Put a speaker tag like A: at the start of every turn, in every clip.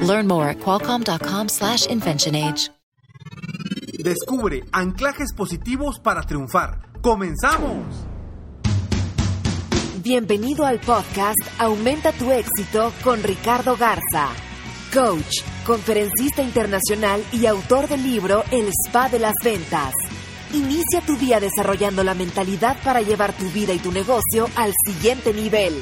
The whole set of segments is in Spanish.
A: Learn more at qualcomm.com/inventionage.
B: Descubre anclajes positivos para triunfar. ¡Comenzamos!
C: Bienvenido al podcast Aumenta tu éxito con Ricardo Garza, coach, conferencista internacional y autor del libro El Spa de las Ventas. Inicia tu día desarrollando la mentalidad para llevar tu vida y tu negocio al siguiente nivel.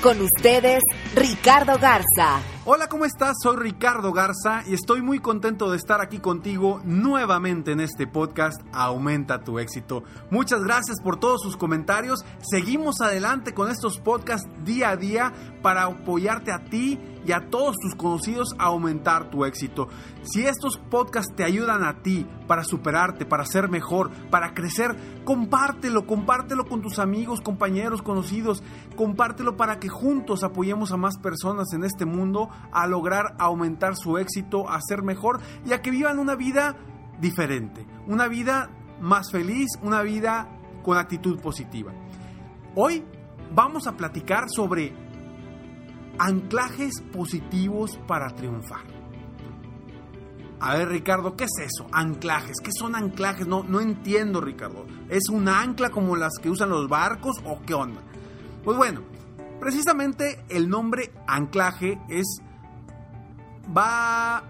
C: Con ustedes, Ricardo Garza.
B: Hola, ¿cómo estás? Soy Ricardo Garza y estoy muy contento de estar aquí contigo nuevamente en este podcast Aumenta tu éxito. Muchas gracias por todos sus comentarios. Seguimos adelante con estos podcasts día a día para apoyarte a ti y a todos tus conocidos a aumentar tu éxito. Si estos podcasts te ayudan a ti para superarte, para ser mejor, para crecer, compártelo, compártelo con tus amigos, compañeros, conocidos, compártelo para que juntos apoyemos a más personas en este mundo a lograr aumentar su éxito, a ser mejor y a que vivan una vida diferente, una vida más feliz, una vida con actitud positiva. Hoy vamos a platicar sobre anclajes positivos para triunfar. A ver, Ricardo, ¿qué es eso? Anclajes. ¿Qué son anclajes? No, no entiendo, Ricardo. ¿Es un ancla como las que usan los barcos o qué onda? Pues bueno, precisamente el nombre anclaje es. va.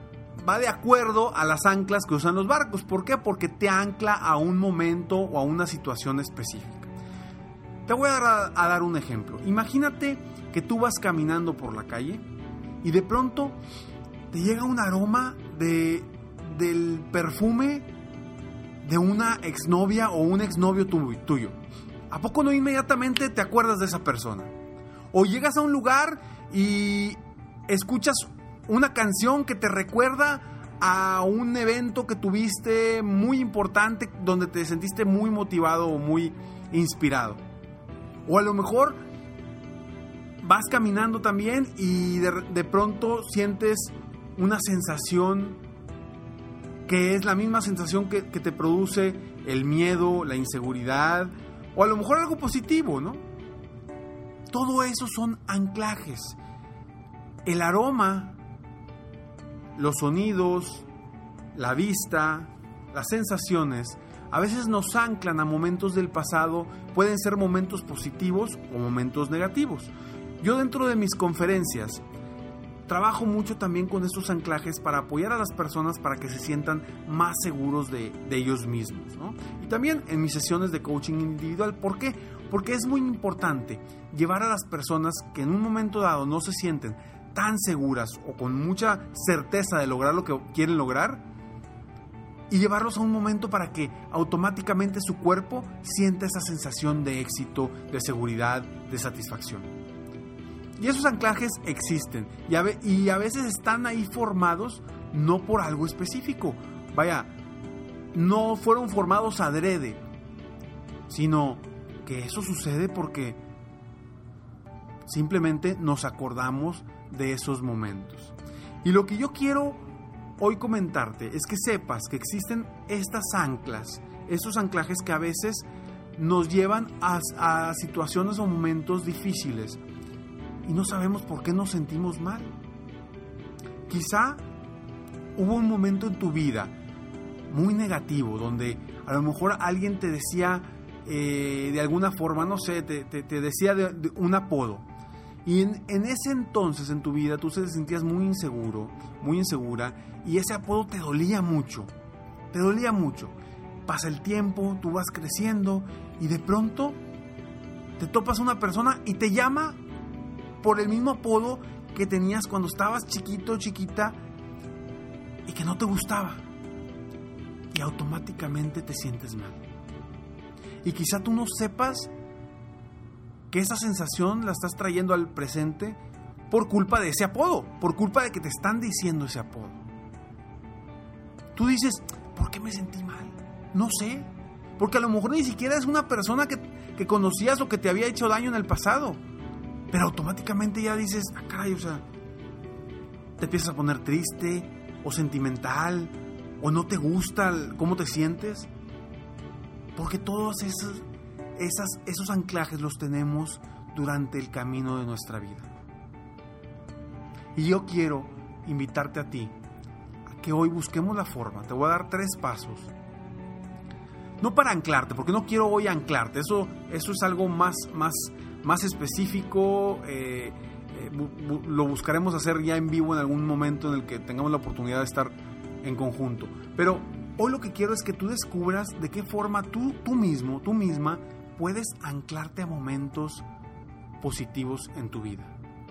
B: va de acuerdo a las anclas que usan los barcos. ¿Por qué? Porque te ancla a un momento o a una situación específica. Te voy a dar, a dar un ejemplo. Imagínate que tú vas caminando por la calle y de pronto te llega un aroma de, del perfume de una exnovia o un exnovio tuyo. ¿A poco no inmediatamente te acuerdas de esa persona? O llegas a un lugar y escuchas una canción que te recuerda a un evento que tuviste muy importante donde te sentiste muy motivado o muy inspirado. O a lo mejor vas caminando también y de, de, pronto sientes una sensación que es la misma sensación que, que, te produce el miedo, la inseguridad o a lo mejor algo positivo, ¿no? Todo eso son anclajes. El aroma, los sonidos, la vista, las sensaciones, a veces nos anclan a momentos del pasado, pueden ser momentos positivos o momentos negativos. Yo dentro de mis conferencias trabajo mucho también con estos anclajes para apoyar a las personas para que se sientan más seguros de, ellos mismos. ¿no? Y también en mis sesiones de coaching individual. ¿Por qué? Porque es muy importante llevar a las personas que en un momento dado no se sienten tan seguras o con mucha certeza de lograr lo que quieren lograr y llevarlos a un momento para que automáticamente su cuerpo sienta esa sensación de éxito, de seguridad, de satisfacción. Y esos anclajes existen y a, veces están ahí formados no por algo específico. Vaya, no fueron formados adrede, sino que eso sucede porque simplemente nos acordamos de esos momentos. Y lo que yo quiero hoy comentarte es que sepas que existen estas anclas, estos anclajes que a veces nos llevan a situaciones o momentos difíciles y no sabemos por qué nos sentimos mal. Quizá hubo un momento en tu vida muy negativo donde a lo mejor alguien te decía eh, de alguna forma, no sé, te, decía de, de un apodo. Y en, ese entonces en tu vida tú te sentías muy inseguro, muy insegura, y ese apodo te dolía mucho, te dolía mucho. Pasa el tiempo, tú vas creciendo y de pronto te topas una persona y te llama por el mismo apodo que tenías cuando estabas chiquito, chiquita y que no te gustaba. Y automáticamente te sientes mal. Y quizá tú no sepas que esa sensación la estás trayendo al presente por culpa de ese apodo, por culpa de que te están diciendo ese apodo. tú dices, ¿por qué me sentí mal? No sé. Porque a lo mejor ni siquiera es una persona que, que conocías o que te había hecho daño en el pasado. Pero automáticamente ya dices, ah, caray, o sea, te empiezas a poner triste o sentimental o no te gusta cómo te sientes. Porque todos esos, esas, esos anclajes los tenemos durante el camino de nuestra vida. Y yo quiero invitarte a ti a que hoy busquemos la forma. Te voy a dar tres pasos. No para anclarte, porque no quiero hoy anclarte. Eso, eso es algo más, más, más específico. Eh, eh, lo buscaremos hacer ya en vivo en algún momento en el que tengamos la oportunidad de estar en conjunto. Pero hoy lo que quiero es que tú descubras de qué forma tú, tú mismo, tú misma, puedes anclarte a momentos positivos en tu vida.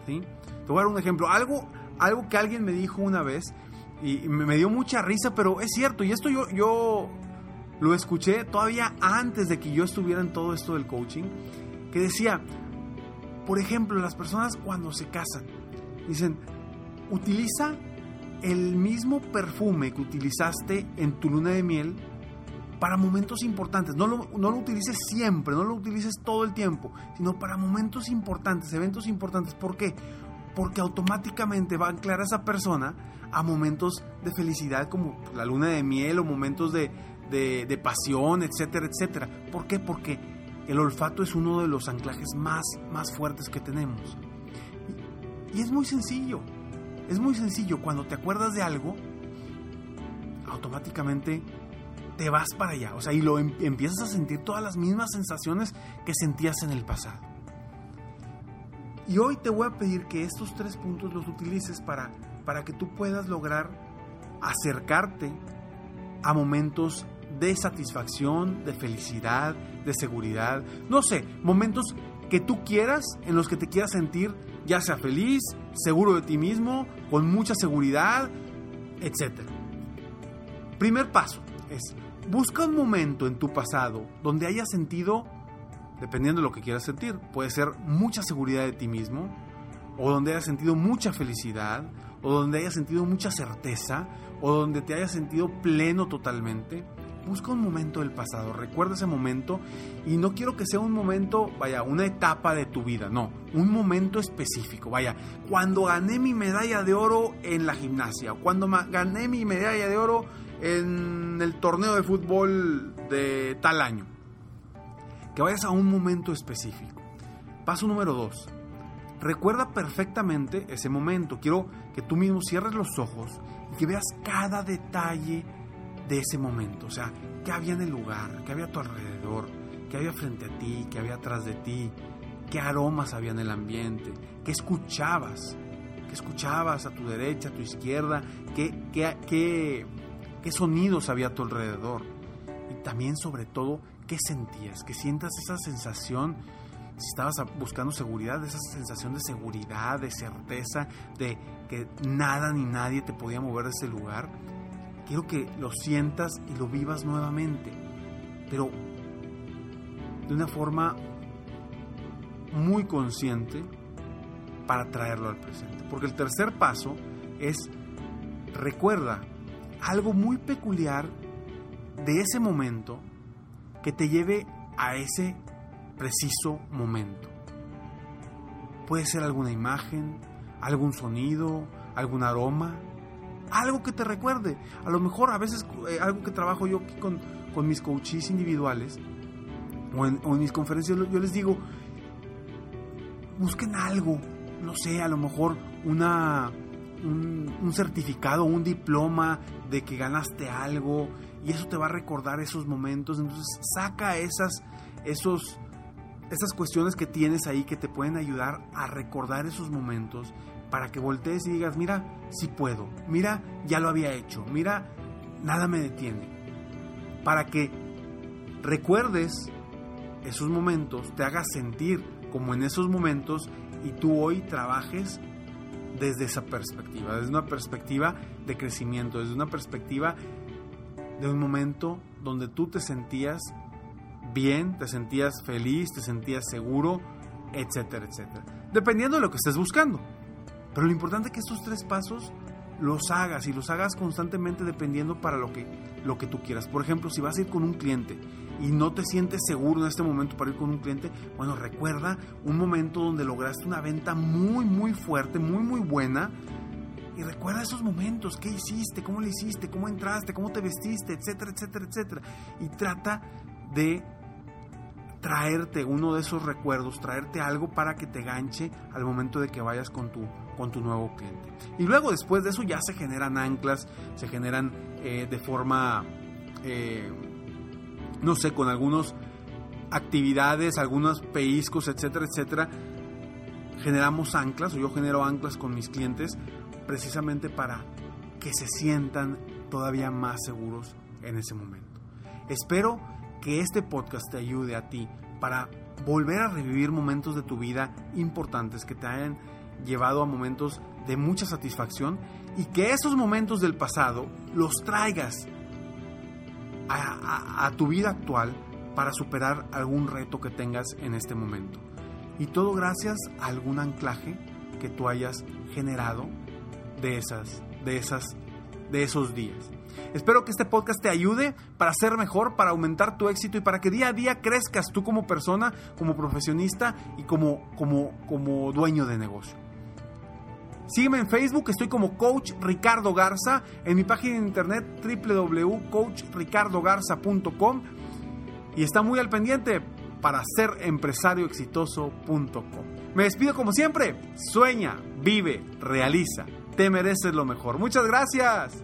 B: ¿sí? Te voy a dar un ejemplo. Algo, algo que alguien me dijo una vez y me dio mucha risa, pero es cierto. Y esto yo, yo lo escuché todavía antes de que yo estuviera en todo esto del coaching, que decía, por ejemplo, las personas cuando se casan, dicen, utiliza el mismo perfume que utilizaste en tu luna de miel para momentos importantes. No lo, no lo utilices siempre, no lo utilices todo el tiempo, sino para momentos importantes, eventos importantes. ¿Por qué? Porque automáticamente va a anclar a esa persona a momentos de felicidad como la luna de miel o momentos de, de, pasión, etcétera, etcétera. ¿Por qué? Porque el olfato es uno de los anclajes más, más fuertes que tenemos. y es muy sencillo. Es muy sencillo. Cuando te acuerdas de algo, automáticamente te vas para allá. O sea, y lo em, empiezas a sentir todas las mismas sensaciones que sentías en el pasado. Y hoy te voy a pedir que estos tres puntos los utilices para, para que tú puedas lograr acercarte a momentos de satisfacción, de felicidad, de seguridad. No sé, momentos que tú quieras, en los que te quieras sentir ya sea feliz, seguro de ti mismo, con mucha seguridad, etc. Primer paso es Busca un momento en tu pasado donde hayas sentido, dependiendo de lo que quieras sentir, puede ser mucha seguridad de ti mismo, o donde hayas sentido mucha felicidad, o donde hayas sentido mucha certeza, o donde te hayas sentido pleno totalmente. Busca un momento del pasado, recuerda ese momento y no quiero que sea un momento, vaya, una etapa de tu vida, no, un momento específico, vaya, cuando gané mi medalla de oro en la gimnasia, cuando gané mi medalla de oro en el torneo de fútbol de tal año. Que vayas a un momento específico. Paso número dos. Recuerda perfectamente ese momento. Quiero que tú mismo cierres los ojos y que veas cada detalle de ese momento. O sea, qué había en el lugar, qué había a tu alrededor, qué había frente a ti, qué había atrás de ti, qué aromas había en el ambiente, qué escuchabas, qué escuchabas a tu derecha, a tu izquierda, qué, qué, qué qué sonidos había a tu alrededor y también sobre todo qué sentías, que sientas esa sensación, si estabas buscando seguridad, esa sensación de seguridad, de certeza, de que nada ni nadie te podía mover de ese lugar. Quiero que lo sientas y lo vivas nuevamente, pero de una forma muy consciente para traerlo al presente. Porque el tercer paso es recuerda algo muy peculiar de ese momento que te lleve a ese preciso momento. Puede ser alguna imagen, algún sonido, algún aroma, algo que te recuerde. A lo mejor a veces eh, algo que trabajo yo aquí con, con mis coaches individuales o en, mis conferencias, yo les digo, busquen algo, no sé, a lo mejor una, un, certificado, un diploma de que ganaste algo y eso te va a recordar esos momentos. Entonces saca esas, esos, esas cuestiones que tienes ahí que te pueden ayudar a recordar esos momentos para que voltees y digas, mira, sí puedo, mira, ya lo había hecho, mira, nada me detiene. Para que recuerdes esos momentos, te hagas sentir como en esos momentos y tú hoy trabajes desde esa perspectiva, desde una perspectiva de crecimiento, desde una perspectiva de un momento donde tú te sentías bien, te sentías feliz, te sentías seguro, etcétera, etcétera. Dependiendo de lo que estés buscando. Pero lo importante es que estos tres pasos los hagas y los hagas constantemente dependiendo para lo que, lo que tú quieras. Por ejemplo, si vas a ir con un cliente y no te sientes seguro en este momento para ir con un cliente, bueno, recuerda un momento donde lograste una venta muy, muy fuerte, muy, muy buena. Y recuerda esos momentos, qué hiciste, cómo le hiciste, cómo entraste, cómo te vestiste, etcétera, etcétera, etcétera. Y trata de traerte uno de esos recuerdos, traerte algo para que te ganche al momento de que vayas con tu, con tu nuevo cliente. Y luego después de eso ya se generan anclas, se generan eh, de forma, eh, no sé, con algunas actividades, algunos peiscos, etcétera, etcétera. Generamos anclas, o yo genero anclas con mis clientes precisamente para que se sientan todavía más seguros en ese momento. Espero que este podcast te ayude a ti para volver a revivir momentos de tu vida importantes que te hayan llevado a momentos de mucha satisfacción y que esos momentos del pasado los traigas a, tu vida actual para superar algún reto que tengas en este momento. Y todo gracias a algún anclaje que tú hayas generado de esas, de esas, de esos días. Espero que este podcast te ayude para ser mejor, para aumentar tu éxito y para que día a día crezcas tú como persona, como profesionista y como, como, como dueño de negocio. Sígueme en Facebook, estoy como Coach Ricardo Garza, en mi página de internet www.coachricardogarza.com y está muy al pendiente para ser empresarioexitoso.com. Me despido como siempre, sueña, vive, realiza, te mereces lo mejor. Muchas gracias.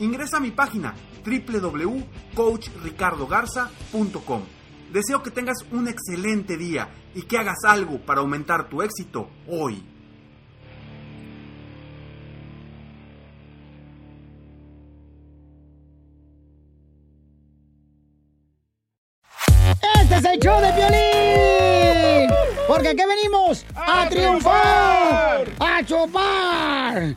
B: Ingresa a mi página www.coachricardogarza.com. Deseo que tengas un excelente día y que hagas algo para aumentar tu éxito hoy.
D: Este es el show de violín. Porque aquí venimos a, triunfar, a chupar.